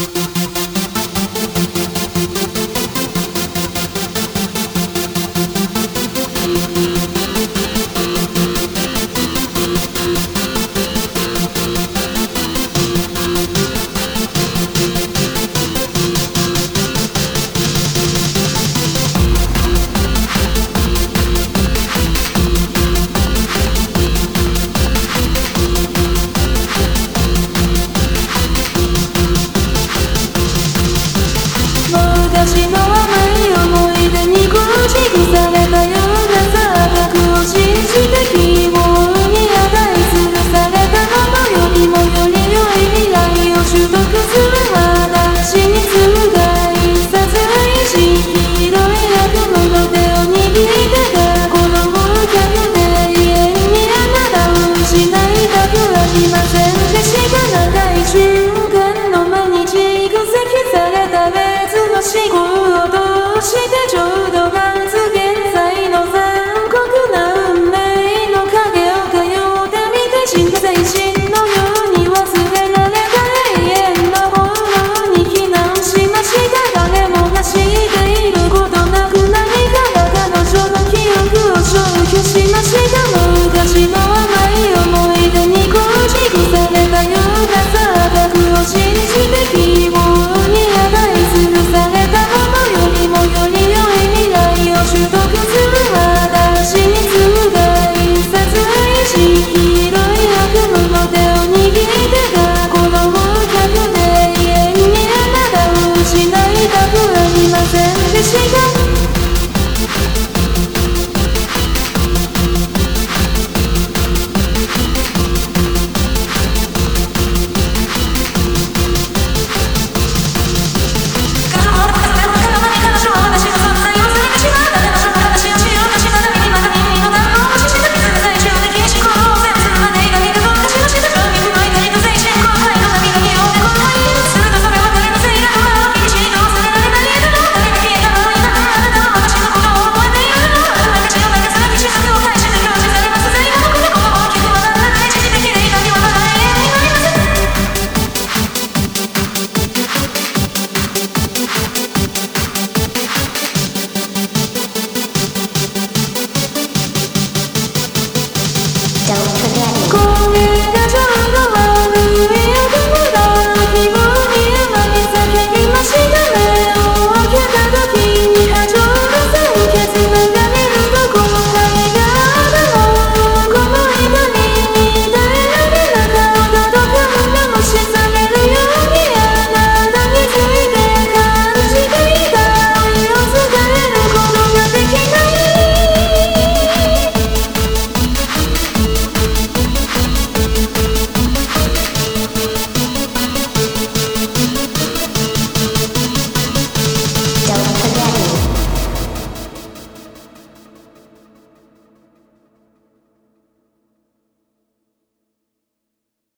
Don't forget